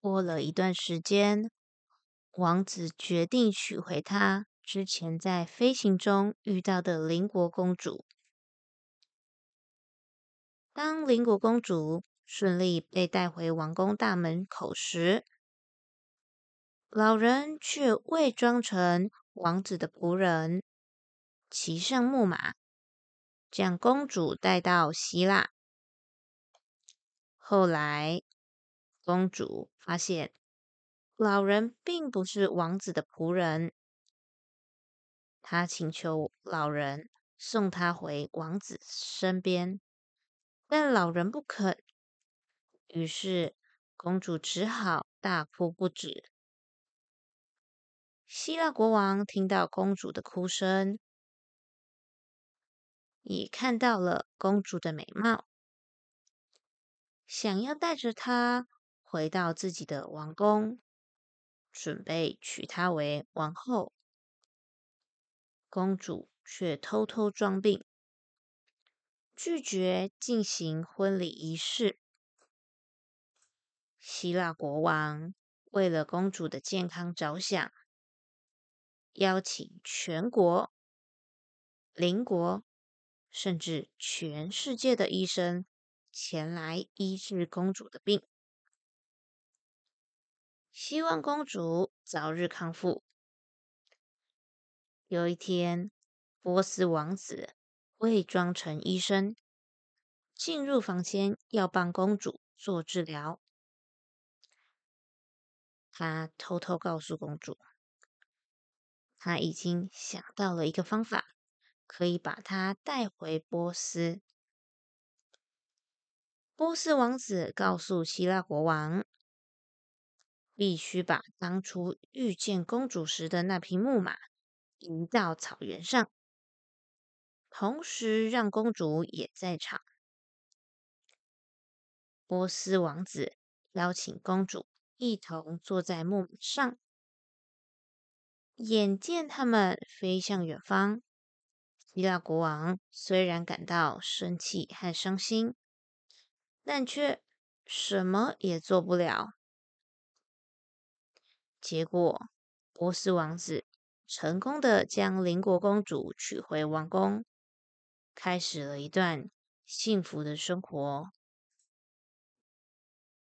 过了一段时间，王子决定娶回他之前在飞行中遇到的邻国公主。当邻国公主顺利被带回王宫大门口时，老人却伪装成王子的仆人，骑上木马，将公主带到希腊。后来，公主发现老人并不是王子的仆人，她请求老人送她回王子身边。但老人不肯，于是公主只好大哭不止。希腊国王听到公主的哭声，也看到了公主的美貌，想要带着她回到自己的王宫，准备娶她为王后。公主却偷偷装病。拒绝进行婚礼仪式。希腊国王为了公主的健康着想，邀请全国、邻国，甚至全世界的医生前来医治公主的病，希望公主早日康复。有一天，波斯王子。伪装成医生，进入房间要帮公主做治疗。他偷偷告诉公主，他已经想到了一个方法，可以把她带回波斯。波斯王子告诉希腊国王，必须把当初遇见公主时的那匹木马移到草原上。同时，让公主也在场。波斯王子邀请公主一同坐在木马上。眼见他们飞向远方，希腊国王虽然感到生气和伤心，但却什么也做不了。结果，波斯王子成功的将邻国公主娶回王宫。开始了一段幸福的生活。